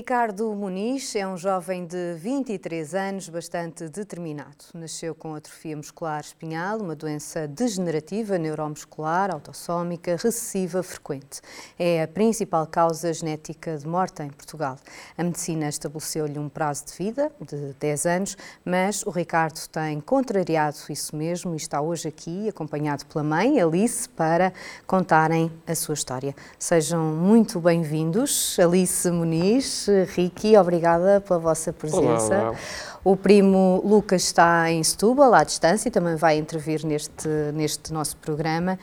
Ricardo Muniz é um jovem de 23 anos, bastante determinado. Nasceu com atrofia muscular espinhal, uma doença degenerativa neuromuscular, autossómica, recessiva frequente. É a principal causa genética de morte em Portugal. A medicina estabeleceu-lhe um prazo de vida de 10 anos, mas o Ricardo tem contrariado isso mesmo e está hoje aqui, acompanhado pela mãe, Alice, para contarem a sua história. Sejam muito bem-vindos, Alice Muniz. Ricky, obrigada pela vossa presença. Olá, olá. O primo Lucas está em Setúbal, à distância, e também vai intervir neste, neste nosso programa.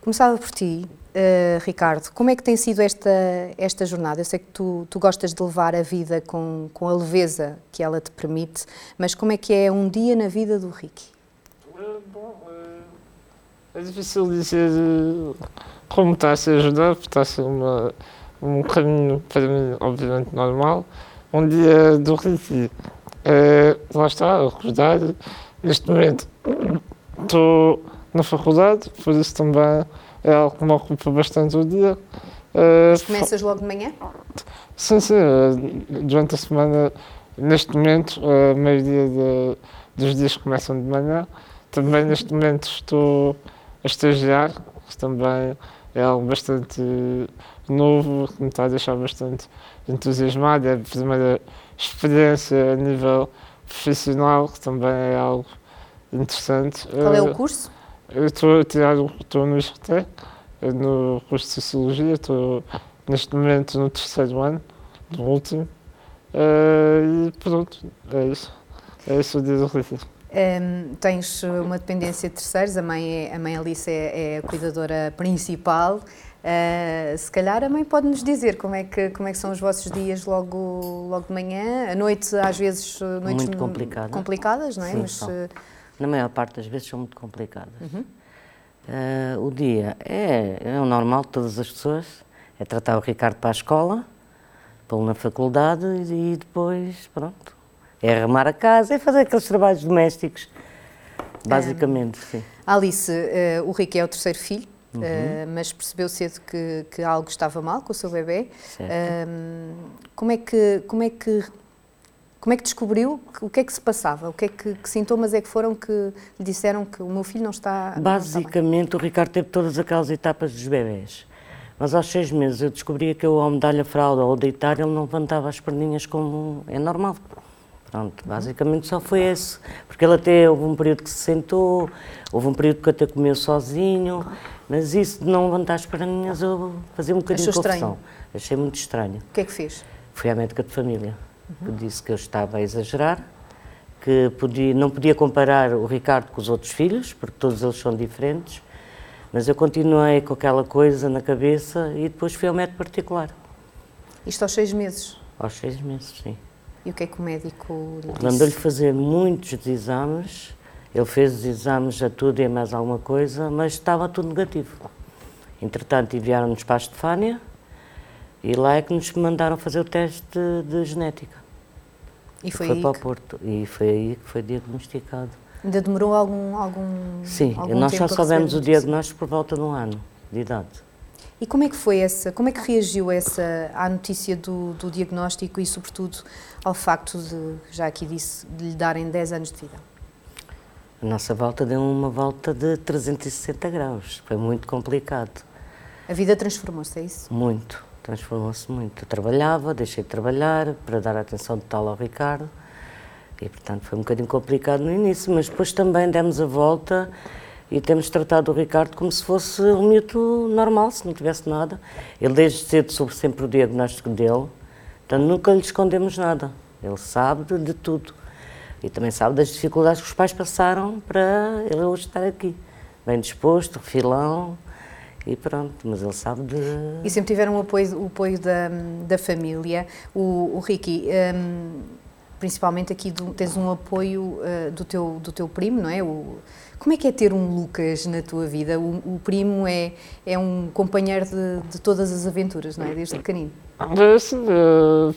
Começava por ti, uh, Ricardo, como é que tem sido esta, esta jornada? Eu sei que tu, tu gostas de levar a vida com, com a leveza que ela te permite, mas como é que é um dia na vida do Ricky? É, bom, é, é difícil dizer como está a ser ajudar, porque está a ser uma um caminho para mim, obviamente, normal. Um dia do Recife, é, lá está, a recordar. Neste momento estou na faculdade, por isso também é algo que me ocupa bastante o dia. É, começas logo de manhã? Sim, sim. Durante a semana, neste momento, a maioria de, dos dias começam de manhã. Também neste momento estou a estagiar, também é algo bastante novo, que me está a deixar bastante entusiasmado. É a primeira experiência a nível profissional, que também é algo interessante. Qual é o curso? Eu estou a tirar, estou no IRT, no curso de Sociologia, estou neste momento no terceiro ano, no último. Uh, e pronto, é isso. É isso o dia do Recife. Um, tens uma dependência de terceiros, a mãe, é, a mãe Alice é, é a cuidadora principal. Uh, se calhar a mãe pode nos dizer como é que como é que são os vossos dias logo logo de manhã, à noite às vezes noites muito complicada. complicadas, não é? Sim, Mas são. Uh... na maior parte das vezes são muito complicadas. Uhum. Uh, o dia é, é o normal de todas as pessoas, é tratar o Ricardo para a escola, pô-lo na faculdade e depois pronto, é arrumar a casa, é fazer aqueles trabalhos domésticos, basicamente, um, sim. Alice, o Rico é o terceiro filho. Uhum. Uh, mas percebeu cedo que, que, algo estava mal com o seu bebê. Uh, como é que como é que como é que descobriu o que é que se passava? O que é que, que sintomas é que foram que lhe disseram que o meu filho não está Basicamente, não está o Ricardo teve todas aquelas etapas dos bebés. Mas aos seis meses eu descobria que eu, ao medalha a fralda ou deitar, ele não levantava as perninhas como é normal. Pronto, basicamente só foi esse. Porque ele até houve um período que se sentou, houve um período que até comeu sozinho, mas isso de não levantar as perninhas eu fazia um bocadinho Achou de confusão. Achei muito estranho. O que é que fez? Fui à médica de família, uhum. que disse que eu estava a exagerar, que podia, não podia comparar o Ricardo com os outros filhos, porque todos eles são diferentes, mas eu continuei com aquela coisa na cabeça e depois fui ao médico particular. Isto aos seis meses? Aos seis meses, sim. E o que é que o médico lhe disse? Mandou-lhe fazer muitos exames, ele fez os exames a tudo e a mais alguma coisa, mas estava tudo negativo. Entretanto, enviaram-nos para a Estefânia e lá é que nos mandaram fazer o teste de, de genética. E foi, foi aí para que... o Porto. E foi aí que foi diagnosticado. Ainda demorou algum, algum Sim, algum nós só soubemos o diagnóstico por volta de um ano de idade. E como é que foi essa, como é que reagiu essa à notícia do, do diagnóstico e sobretudo ao facto de, já aqui disse, de lhe darem 10 anos de vida? A nossa volta deu uma volta de 360 graus, foi muito complicado. A vida transformou-se, é isso? Muito, transformou-se muito. Eu trabalhava, deixei de trabalhar para dar atenção total ao Ricardo e, portanto, foi um bocadinho complicado no início, mas depois também demos a volta e temos tratado o Ricardo como se fosse um miúdo normal, se não tivesse nada. Ele desde cedo soube sempre o diagnóstico dele, portanto nunca lhe escondemos nada. Ele sabe de, de, tudo. E também sabe das dificuldades que os pais passaram para ele hoje estar aqui. Bem disposto, filão, e pronto, mas ele sabe de... E sempre tiveram o apoio, o apoio da, da família. O, o Ricky, um, principalmente aqui do, tens um apoio uh, do, teu, do teu primo, não é? O, como é que é ter um Lucas na tua vida? O, o primo é, é um companheiro de, de, todas as aventuras, não é? Desde pequenino. Sim, uh,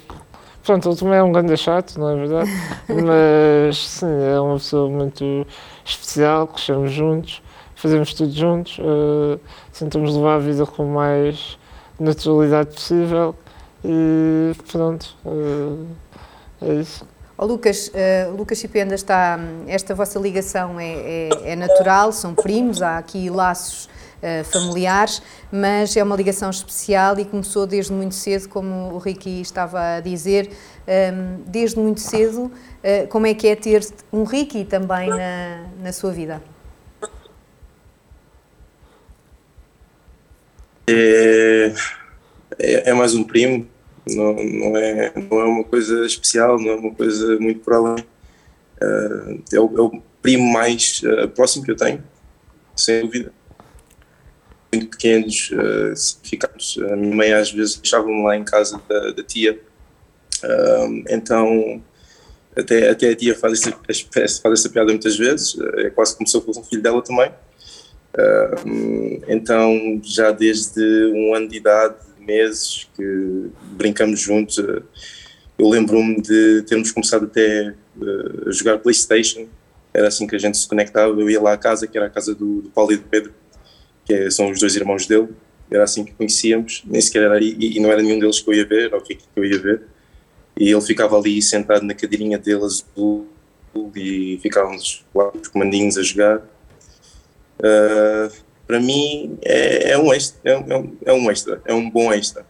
pronto, ele também é um grande chato, não é verdade? Mas sim, é uma pessoa muito especial, crescemos juntos, fazemos tudo juntos, uh, tentamos levar a vida com mais naturalidade possível e pronto, é isso. Oh, Lucas, uh, Lucas Chipenda está, esta vossa ligação é, é, é, natural, são primos, há aqui laços uh, familiares, mas é uma ligação especial e começou desde muito cedo, como o Ricky estava a dizer, um, desde muito cedo, uh, como é que é ter um Ricky também na, na sua vida? É, é, é mais um primo, não, não, é, não é uma coisa especial, não é uma coisa muito por além. Uh, é, o, é, o, primo mais uh, próximo que eu tenho, sem dúvida. Muito pequenos, uh. A minha mãe às vezes deixava-me lá em casa da, da tia. Uh, então, até, até a tia faz essa, faz essa piada muitas vezes, é quase como se eu fosse um filho dela também. Então, já desde um ano de idade, meses que brincamos juntos. Eh, eu lembro-me de termos começado até eh, a jogar Playstation, era assim que a gente se conectava. Eu ia lá à casa, que era a casa do, do Paulo e do Pedro, que é, são os dois irmãos dele, era assim que conhecíamos, nem sequer era, e, e não era nenhum deles que eu ia ver, era o que eu ia ver. E ele ficava ali sentado na cadeirinha dele azul e ficávamos lá os comandinhos a jogar. Uh, para mim é, é um extra, é, um, é um extra, é um bom extra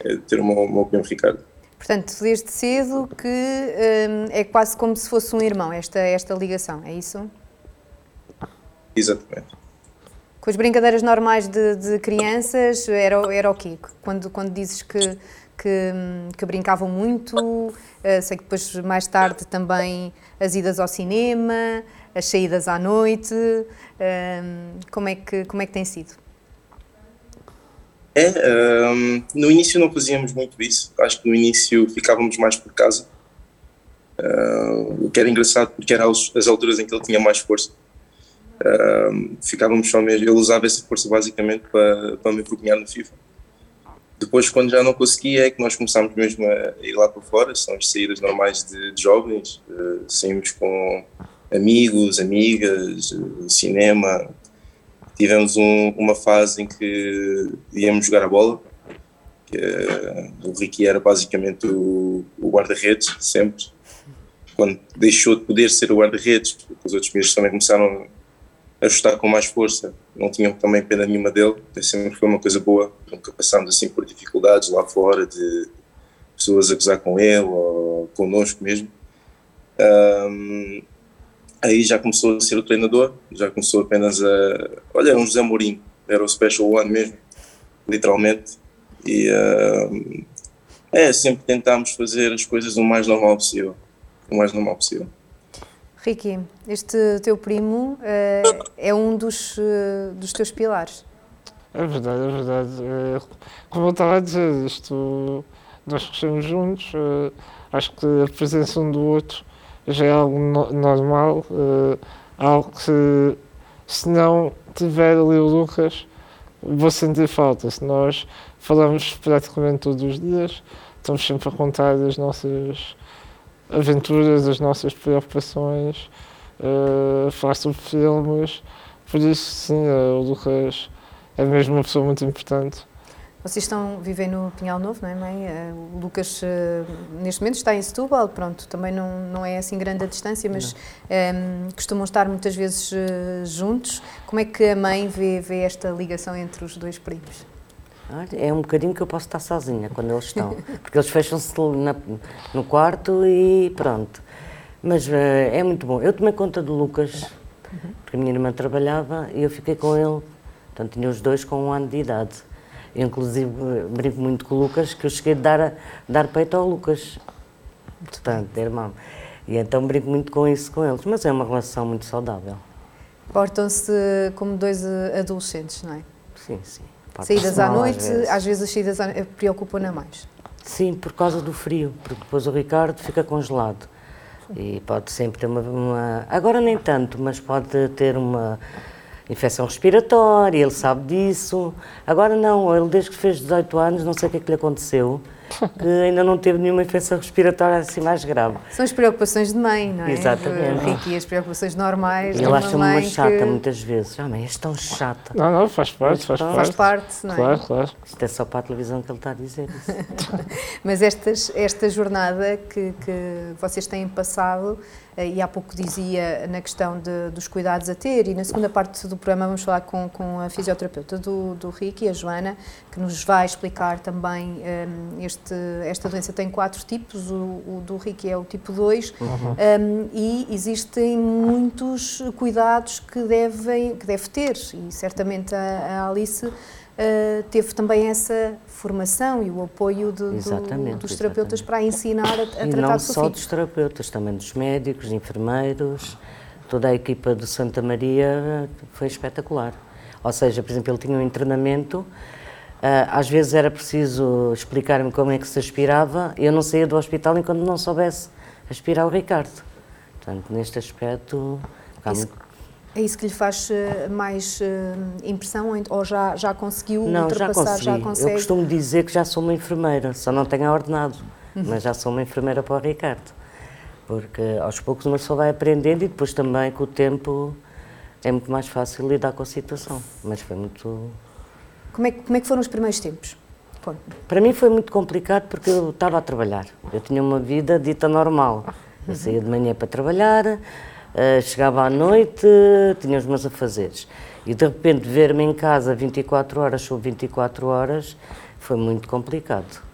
é ter uma, uma primo Ricardo. Portanto, desde cedo que hum, é quase como se fosse um irmão, esta, esta ligação, é isso? Exatamente. Com as brincadeiras normais de, de crianças, era, era o quê? Quando, quando dizes que, que, que brincavam muito, uh, sei que depois mais tarde também as idas ao cinema, as saídas à noite, um, como, é que, como é que tem sido? É, um, no início não fazíamos muito isso, acho que no início ficávamos mais por casa, uh, o que era engraçado porque eram as alturas em que ele tinha mais força. Uh, ficávamos só mesmo, ele usava essa força basicamente para, para me envergonhar no FIFA. Depois, quando já não conseguia, é que nós começámos mesmo a ir lá para fora, são as saídas normais de, de jovens, uh, saímos com amigos, amigas, cinema. Tivemos um, uma fase em que íamos jogar a bola, que, uh, o Ricky era basicamente o, o guarda-redes, sempre. Quando deixou de poder ser o guarda-redes, os outros miúdos também começaram a ajustar com mais força, não tinham também pena nenhuma dele, sempre foi uma coisa boa, nunca passámos assim por dificuldades lá fora, de pessoas a gozar com ele ou connosco mesmo. Um, Aí já começou a ser o treinador, já começou apenas a. Olha, era um José Mourinho, era o Special One mesmo, literalmente. E uh, é, sempre tentámos fazer as coisas o mais normal possível. O mais normal possível. Ricky, este teu primo uh, é um dos, uh, dos teus pilares. É verdade, é verdade. É, como eu estava a dizer, isto, nós crescemos juntos, acho que a presença um do outro já é algo no, normal, uh, algo que se não tiver ali o Lucas, vou sentir falta. Se nós falamos praticamente todos os dias, estamos sempre a contar as nossas aventuras, as nossas preocupações, uh, falar sobre filmes, por isso sim, uh, o Lucas é mesmo uma pessoa muito importante. Vocês estão, vivem no Pinhal Novo, não é, mãe? Eh, o Lucas, neste momento, está em Setúbal, pronto, também não, não é assim grande a distância, mas um, ehm, costumam estar muitas vezes juntos. Como é que a mãe vê, vê esta ligação entre os dois primos? É um bocadinho que eu posso estar sozinha quando eles estão, porque eles fecham-se no quarto e pronto. Mas uh, é muito bom. Eu tomei conta do Lucas, porque a minha irmã trabalhava e eu fiquei com ele, portanto tinha os dois com um ano de idade. Eu, inclusive, brinco muito com o Lucas, que eu cheguei a dar, dar peito ao Lucas. Portanto, irmão. E então brinco muito com isso com eles. Mas é uma relação muito saudável. Portam-se como dois adolescentes, não é? Sim, sim. Saídas à noite, às vezes, às vezes as saídas preocupam-na mais. Sim, por causa do frio, porque depois o Ricardo fica congelado. E pode sempre ter uma, uma, Agora nem tanto, mas pode ter uma infecção respiratória, ele sabe disso. Agora não, ele desde que fez 18 anos, não sei o que é que lhe aconteceu, que ainda não teve nenhuma infecção respiratória assim mais grave. São as preocupações de mãe, não é? Exatamente. Ricky, as preocupações normais. E de ele acha-me uma chata que muitas vezes. Ah, mãe, és tão chata. Não, não, faz parte, faz Faz parte. Faz parte, não é? Claro, claro. Isto é só para a televisão que ele está a dizer isso. Mas estas, esta jornada que, que vocês têm passado, e há pouco dizia na questão de, dos cuidados a ter, e na segunda parte do programa vamos falar com, com a fisioterapeuta do, do Ricky, a Joana, que nos vai explicar também um, este, esta doença. Tem quatro tipos, o, o do Ricky é o tipo 2, um, e existem muitos cuidados que, devem, que deve ter, e certamente a, a Alice Uh, teve também essa formação e o apoio de, do, dos terapeutas exatamente. para ensinar a, a e tratar não seu só filho. dos terapeutas, também dos médicos, enfermeiros, toda a equipa do Santa Maria foi espetacular. Ou seja, por exemplo, ele tinha um internamento, ah, às vezes era preciso explicar-me como é que se aspirava, eu não saía do hospital enquanto não soubesse aspirar o Ricardo. Portanto, neste aspecto, há Isso- muito- É isso que lhe faz eh, mais eh, impressão ou já, já conseguiu Não, já ultrapassar, consegui. já Eu consegue? costumo dizer que já sou uma enfermeira, só não tenho ordenado, Uhum. mas já sou uma enfermeira para o Ricardo. Porque aos poucos uma pessoa vai aprendendo e depois também com o tempo é muito mais fácil lidar com a situação. Mas foi muito. Como, é, como é que foram os primeiros tempos? Pô, Para mim foi muito complicado porque eu estava a trabalhar. Eu tinha uma vida dita normal. Uhum. Eu saía de manhã para trabalhar, eh, chegava à noite, tinha os meus afazeres. E de repente ver-me em casa 24 horas sobre 24 horas foi muito complicado.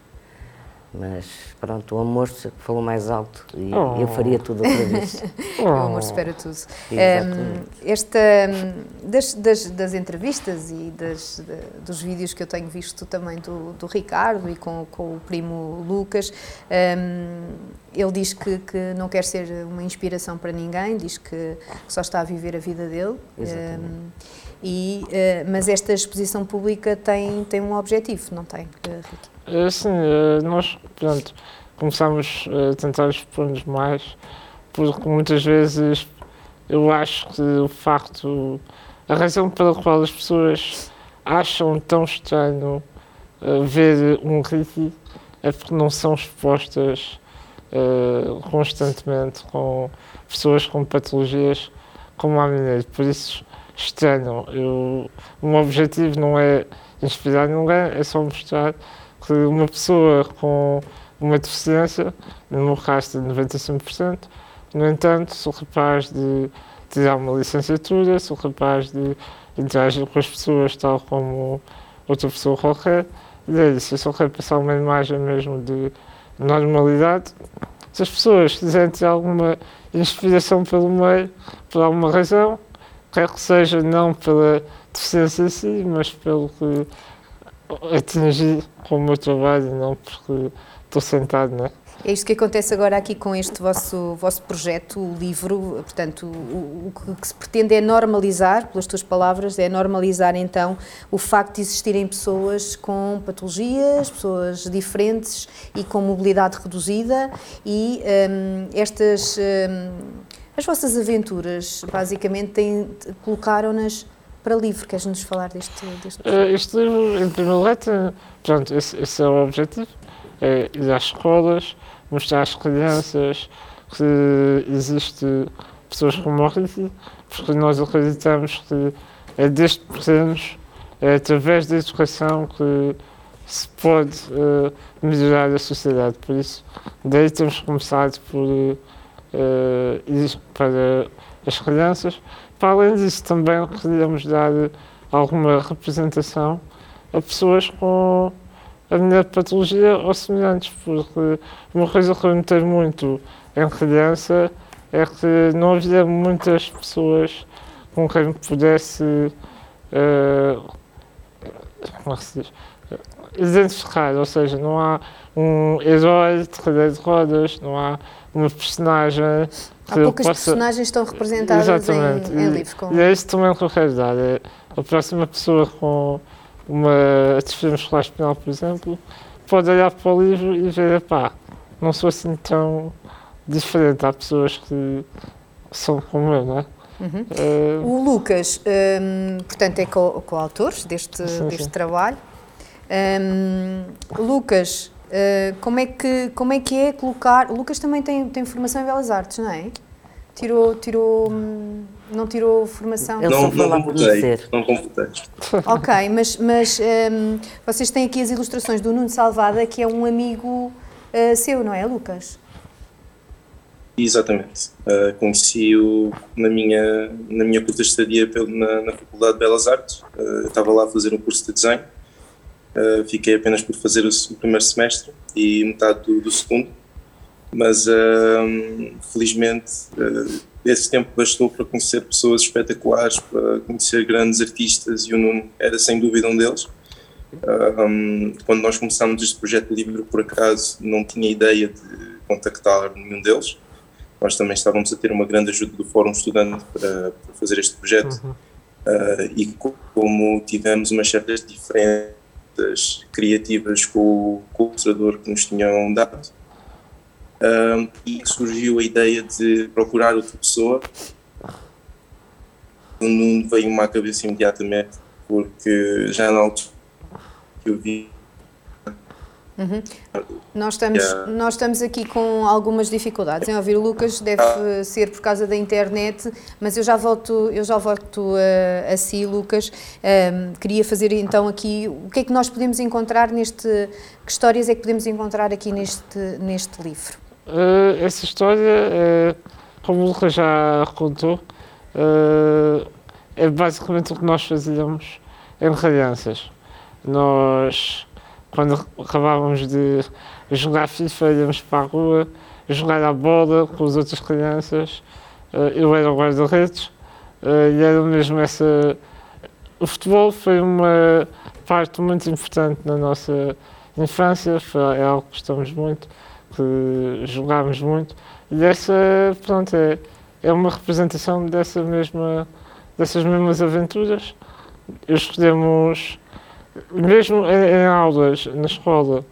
Mas pronto, o amor falou mais alto e Oh. eu faria tudo outra vez. O amor supera tudo. Exatamente. Hum, esta, das, das, das entrevistas e das, de- dos vídeos que eu tenho visto também do, do Ricardo e com, com o primo Lucas, hum, ele diz que, que não quer ser uma inspiração para ninguém, diz que, que só está a viver a vida dele. Exatamente. Hum, e, eh, mas esta exposição pública tem, tem um objetivo, não tem, eh, Assim, eh, nós, portanto, começamos a tentar expor-nos mais, porque muitas vezes eu acho que o facto, a razão pela qual as pessoas acham tão estranho ver um Ricky é porque não são expostas constantemente com pessoas com patologias como a minha. Por isso, estranho. Eu, o meu objetivo não é inspirar ninguém, é só mostrar que uma pessoa com uma deficiência, no meu caso de 95%, no entanto, sou capaz de tirar uma licenciatura, sou capaz de interagir com as pessoas tal como outra pessoa qualquer, e é isso, eu só quero passar uma imagem mesmo de normalidade. Se as pessoas quiserem ter alguma inspiração pelo meio, por alguma razão, quer que seja não pela deficiência em si, mas pelo que atingi com o meu trabalho não porque estou sentado, não é? É isto que acontece agora aqui com este vosso, vosso projeto, o livro. Portanto, o, o que se pretende é normalizar, pelas tuas palavras, é normalizar então o facto de existirem pessoas com patologias, pessoas diferentes e com mobilidade reduzida e hum, estas. hum, as vossas aventuras, basicamente, têm- colocaram-nas para livro. Queres-nos falar deste, deste Eh, Este livro, em primeiro lugar, tem, pronto, esse, esse é o objetivo, é ir às escolas, mostrar às crianças que existe pessoas como o Ricky, porque nós acreditamos que é desde pequenos, é através da educação que se pode eh, melhorar a sociedade. Por isso, daí temos começado por eh, ir para as crianças. Para além disso, também queríamos dar alguma representação a pessoas com a minha patologia ou semelhantes, porque uma coisa que eu notei muito em criança é que não havia muitas pessoas com quem pudesse eh, como é se diz? identificar, ou seja, não há um herói de cadeira de rodas, não há uma personagem Há poucas possa... personagens estão representadas Exatamente. em, em E- livro. Com... E é isso também que eu quero dar. É a próxima pessoa com uma atrofia muscular espinhal, por exemplo, pode olhar para o livro e ver, pá, não sou assim tão diferente. Há pessoas que são como eu, não é? Uhum. Eh, O Lucas, hum, portanto, é co- coautor deste, Sim, deste sim. trabalho. Hum, Lucas Uh, como, é que, como é que é colocar. O Lucas também tem, tem formação em Belas Artes, não é? Tirou. tirou não tirou formação? Ele não, não computei, não computei. Ok, mas, mas um, vocês têm aqui as ilustrações do Nuno Salvada, que é um amigo uh, seu, não é, Lucas? Exatamente. Uh, Conheci-o na minha, na minha curta estadia na, na Faculdade de Belas Artes. Uh, eu estava lá a fazer um curso de desenho. Uh, fiquei apenas por fazer o, o primeiro semestre e metade do, do segundo. Mas, felizmente, esse tempo bastou para conhecer pessoas espetaculares, para conhecer grandes artistas e o Nuno era sem dúvida um deles. Um, quando nós começámos este projeto livre, por acaso, não tinha ideia de contactar nenhum deles nós também estávamos a ter uma grande ajuda do Fórum Estudante para, para fazer este projeto uhum. uh, e como tivemos umas certas diferenças criativas com, o, com o que nos tinham dado. Uh, e surgiu a ideia de procurar outra pessoa. Não veio-me à cabeça imediatamente porque já na altura que eu vi Uhum. Nós, estamos, yeah. nós estamos aqui com algumas dificuldades em ouvir o Lucas, deve ser por causa da internet, mas eu já volto, eu já volto a, a si, Lucas. Um, queria fazer então aqui o que é que nós podemos encontrar neste. Que histórias é que podemos encontrar aqui neste, neste livro? Uh, essa história, uh, como o Lucas já contou, uh, é basicamente o que nós fazíamos em crianças. Nós quando acabávamos de jogar FIFA, íamos para a rua, jogar a bola com as outras crianças. Eh, eu era o guarda-redes eh, e era mesmo essa. O futebol foi uma parte muito importante na nossa infância, é algo que gostamos muito, que jogámos muito. E essa, pronto, é, é uma representação dessa mesma, dessas mesmas aventuras. Escolhemos mesmo em, em, aulas, na escola,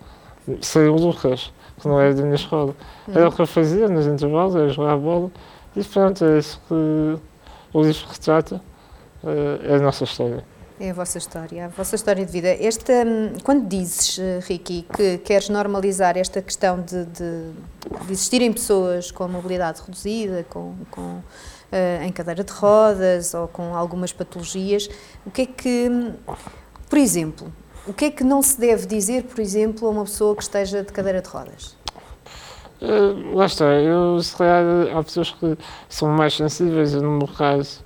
sem o Lucas, que não era da minha escola, era o que eu fazia nos intervalos, era jogar a bola, e pronto, é isso que o livro retrata, é a nossa história. É a vossa história, a vossa história de vida. Esta, hum, quando dizes, eh, Ricky, que queres normalizar esta questão de, de, de existirem pessoas com mobilidade reduzida, com, com uh, em cadeira de rodas ou com algumas patologias, o que é que hum, por exemplo, o que é que não se deve dizer, por exemplo, a uma pessoa que esteja de cadeira de rodas? Uh, lá está, eu se calhar há pessoas que são mais sensíveis, no meu caso,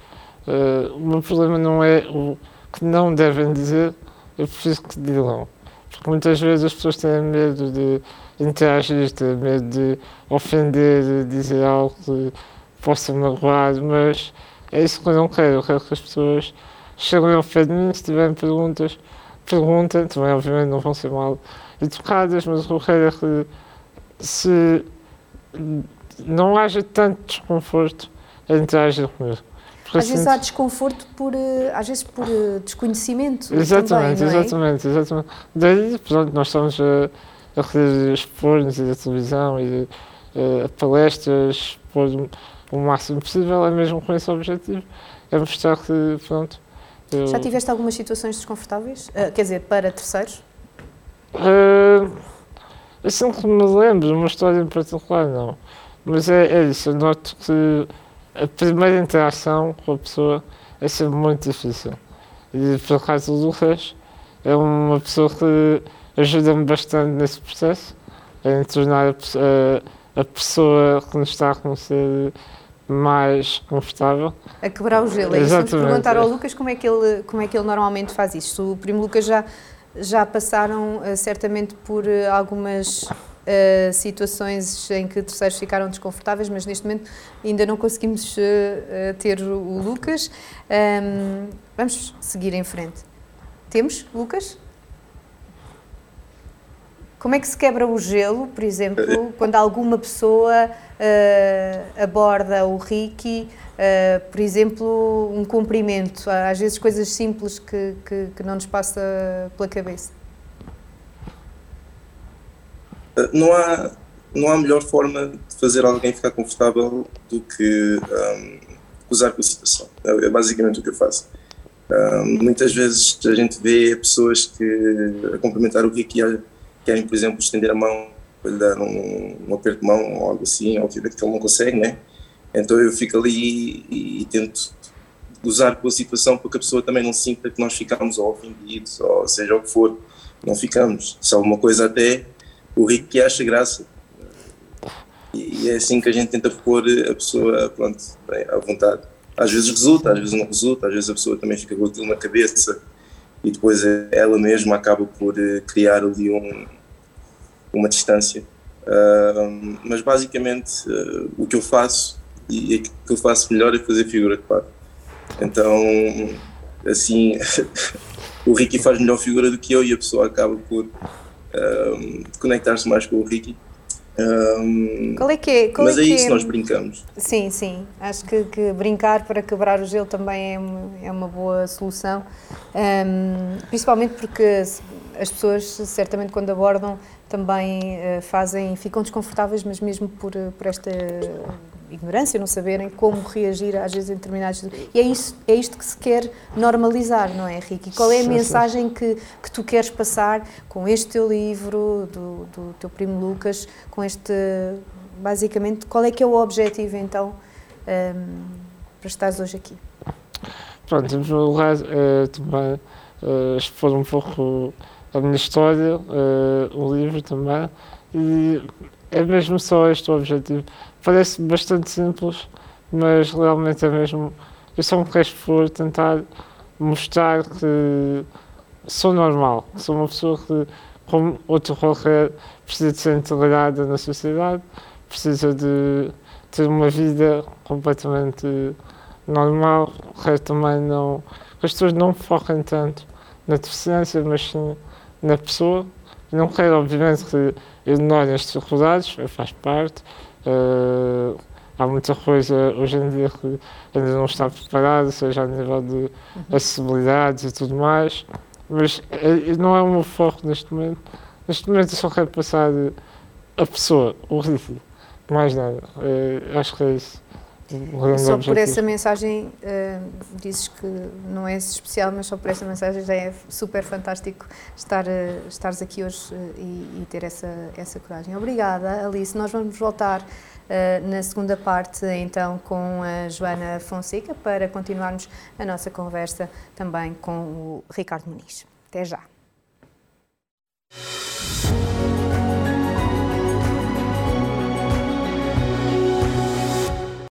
uh, o meu problema não é o que não devem dizer, eu preciso que digam. Porque muitas vezes as pessoas têm medo de interagir, têm medo de ofender, de dizer algo que possa magoar, mas é isso que eu não quero. Eu quero que as pessoas cheguem ao pé de mim, se tiverem perguntas, perguntem, também obviamente não vão ser mal educadas, mas o que é que se não haja tanto desconforto em interagir comigo. Porque às assim, vezes há desconforto por, eh, às vezes por eh, desconhecimento Exatamente, também, é? exatamente, exatamente. Daí, pronto, nós estamos a, a querer expor-nos e a televisão e a, a palestras, expor o máximo possível, é mesmo com esse objetivo, é mostrar que, pronto, eu... Já tiveste algumas situações desconfortáveis? Uh, quer dizer, para terceiros? Uh, assim que me lembro, uma história em particular, não. Mas é, é isso, eu noto que a primeira interação com a pessoa é sempre muito difícil. E por acaso o Lucas é uma pessoa que ajuda-me bastante nesse processo, em tornar a, a, a pessoa que nos está a conhecer mais confortável. A quebrar o gelo. É isso. Vamos perguntar ao Lucas como é, que ele, como é que ele normalmente faz isto. O primo Lucas já, já passaram uh, certamente por uh, algumas uh, situações em que terceiros ficaram desconfortáveis, mas neste momento ainda não conseguimos ter o Lucas. Um, vamos seguir em frente. Temos, Lucas? Como é que se quebra o gelo, por exemplo, quando alguma pessoa uh, aborda o Ricky, uh, por exemplo, um cumprimento, às vezes coisas simples que, que, que não nos passa pela cabeça? Eh, não há, não há melhor forma de fazer alguém ficar confortável do que um, usar com a situação. É, é basicamente o que eu faço. Um, muitas vezes a gente vê pessoas que a cumprimentar o Ricky querem, por exemplo, estender a mão lhe dar um, um aperto de mão ou algo assim, obviamente que ele não consegue, né? Então eu fico ali e, e tento usar com a situação para que a pessoa também não sinta que nós ficamos ofendidos, ou seja o que for, não ficamos. Se alguma coisa até o rico que acha graça. E é assim que a gente tenta pôr a pessoa pronto, bem, à vontade. Às vezes resulta, às vezes não resulta, às vezes a pessoa também fica com aquilo na cabeça e depois ela mesma acaba por eh, criar ali um, uma distância. Uh, mas basicamente uh, o que eu faço e aquilo que eu faço melhor é fazer figura de par. Então, assim, o Ricky faz melhor figura do que eu e a pessoa acaba por conectar-se mais com o Ricky. Um, qual é que é? Qual mas é, é isso, é... nós brincamos. Sim, sim. Acho que, que, brincar para quebrar o gelo também é uma, é uma boa solução. Um, principalmente porque as pessoas, certamente, quando abordam, também uh, fazem, ficam desconfortáveis, mas mesmo por, por esta ignorância, não saberem como reagir às vezes em determinados... E é, isso, é isto que se quer normalizar, não é, Henrique? E qual é a mensagem que, que tu queres passar com este teu livro, do, do teu primo Lucas, com este... Basicamente, qual é que é o objetivo, então, um, para estares hoje aqui? Pronto, em primeiro lugar, é, também é, expor um pouco a minha história, é, o livro também, e é mesmo só este o objetivo parece bastante simples, mas realmente é mesmo. Eu só me queixo por tentar mostrar que sou normal, que sou uma pessoa que, como outro qualquer, precisa de ser integrada na sociedade, precisa de ter uma vida completamente normal, que também não. as pessoas não foquem tanto na deficiência, mas sim na pessoa. Não quero, obviamente, que ignorem as dificuldades, faz parte, Uh, há muita coisa hoje em dia que ainda não está preparada, seja a nível de uhum. acessibilidade e tudo mais, mas é, não é o meu foco neste momento. Neste momento eu só quero passar a pessoa, o ritmo, mais nada. Uh, acho que é isso. Só por essa mensagem, uh, dizes que não é especial, mas só por essa mensagem já é super fantástico estar, uh, estares aqui hoje uh, e, e, ter essa, essa coragem. Obrigada, Alice. Nós vamos voltar na segunda parte, então, com a Joana Fonseca para continuarmos a nossa conversa também com o Ricardo Muniz. Até já.